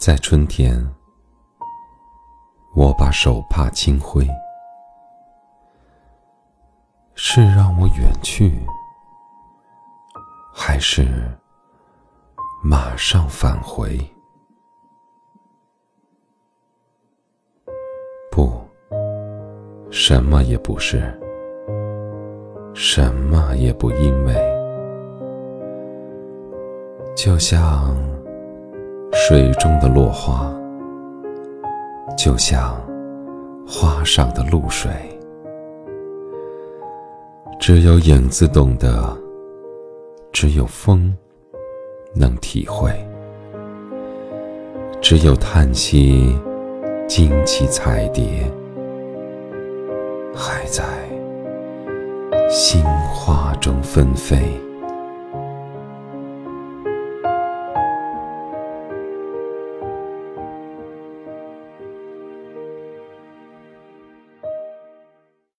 在春天，我把手帕轻挥，是让我远去，还是马上返回？不，什么也不是，什么也不因为，就像。水中的落花，就像花上的露水，只有影子懂得，只有风能体会，只有叹息惊起彩蝶，还在心花中纷飞。